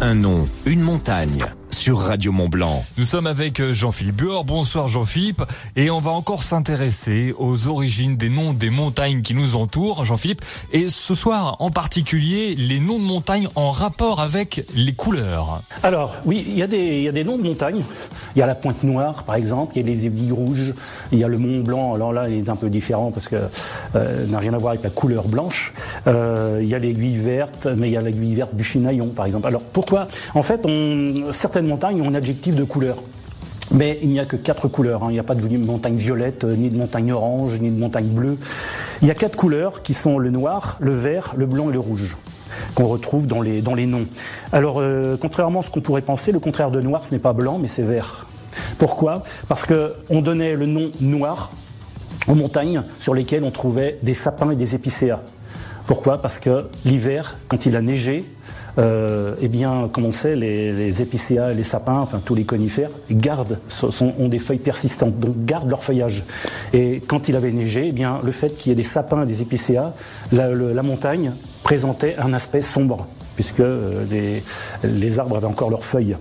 Un nom, une montagne sur Radio Mont Blanc. Nous sommes avec euh, Jean-Philippe Buor. Bonsoir Jean-Philippe. Et on va encore s'intéresser aux origines des noms des montagnes qui nous entourent, Jean-Philippe. Et ce soir, en particulier, les noms de montagnes en rapport avec les couleurs. Alors, oui, il y, a des, il y a des noms de montagnes. Il y a la Pointe Noire, par exemple. Il y a les aiguilles rouges. Il y a le Mont Blanc. Alors là, il est un peu différent parce que euh, n'a rien à voir avec la couleur blanche. Euh, il y a l'aiguille verte, mais il y a l'aiguille verte du Chinaillon, par exemple. Alors, pourquoi? En fait, certaines montagnes ont un adjectif de couleur. Mais il n'y a que quatre couleurs. Hein. Il n'y a pas de montagne violette, euh, ni de montagne orange, ni de montagne bleue. Il y a quatre couleurs qui sont le noir, le vert, le blanc et le rouge qu'on retrouve dans les, dans les noms. Alors, euh, contrairement à ce qu'on pourrait penser, le contraire de noir, ce n'est pas blanc, mais c'est vert. Pourquoi? Parce qu'on donnait le nom noir aux montagnes sur lesquelles on trouvait des sapins et des épicéas. Pourquoi? Parce que l'hiver, quand il a neigé, euh, eh bien, comme on sait, les, épicéas, les sapins, enfin tous les conifères, gardent, ont des feuilles persistantes, donc gardent leur feuillage. Et quand il avait neigé, eh bien, le fait qu'il y ait des sapins et des épicéas, la montagne présentait un aspect sombre puisque euh, les, arbres avaient encore leurs feuilles.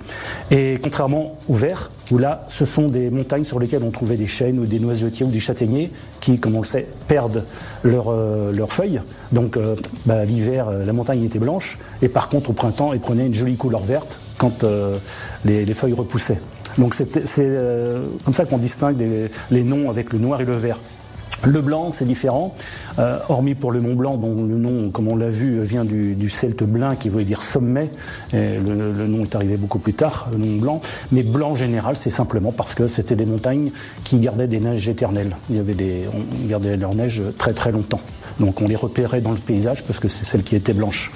Et contrairement au vert, où là, ce sont des montagnes sur lesquelles on trouvait des chênes ou des noisetiers ou des châtaigniers qui, comme on le sait, perdent euh, leurs feuilles. Donc euh, bah, l'hiver, la montagne était blanche, et par contre au printemps, elle prenait une jolie couleur verte quand les, feuilles repoussaient. Donc c'est comme ça qu'on distingue les noms avec le noir et le vert. Le blanc, c'est différent, euh, hormis pour le Mont Blanc, dont le nom, comme on l'a vu, vient du, celte blanc qui voulait dire sommet. Et le, nom est arrivé beaucoup plus tard, le nom blanc. Mais blanc général, c'est simplement parce que c'était des montagnes qui gardaient des neiges éternelles. Il y avait des, on gardait leur neige très très longtemps. Donc on les repérait dans le paysage parce que c'est celle qui était blanche.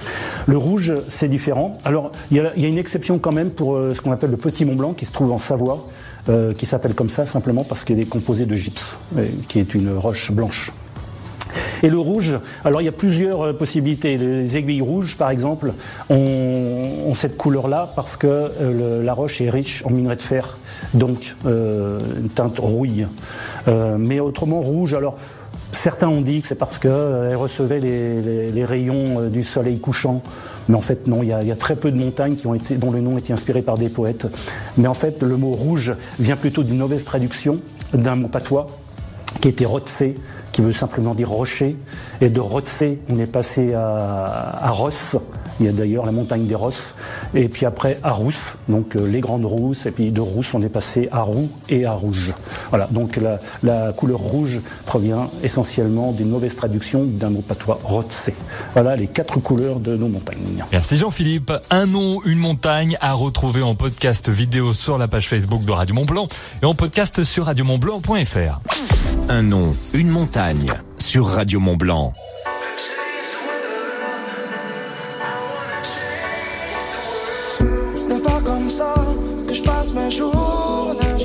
Le rouge, c'est différent. Alors il y, a, une exception quand même pour euh, ce qu'on appelle le Petit Mont Blanc qui se trouve en Savoie, euh, qui s'appelle comme ça simplement parce qu'il est composé de gypse, qui est une roche blanche. Et le rouge, alors il y a plusieurs euh, possibilités. Les aiguilles rouges, par exemple, ont, cette couleur-là parce que la roche est riche en minerai de fer, donc une teinte rouille. mais autrement rouge, alors Certains ont dit que c'est parce qu'elle recevait les, rayons euh, du soleil couchant. Mais en fait, non, il y, a, très peu de montagnes qui ont été, dont le nom été inspiré par des poètes. Mais en fait, le mot rouge vient plutôt d'une mauvaise traduction d'un mot patois qui était Rotsé, qui veut simplement dire rocher. Et de Rotsé, on est passé à, à Ross, il y a d'ailleurs la montagne des Rosses. Et puis après, à Rousse, donc euh, les grandes rousses. Et puis de Rousse, on est passé à Roux et à Rouge. Voilà, donc la, couleur rouge provient essentiellement d'une mauvaise traduction d'un mot patois, Rotsé. Voilà les quatre couleurs de nos montagnes. Merci Jean-Philippe. Un nom, une montagne à retrouver en podcast vidéo sur la page Facebook de Radio Mont Blanc et en podcast sur radiomontblanc.fr. Un nom, une montagne sur Radio Mont Ce n'est pas comme ça que je passe mes jours.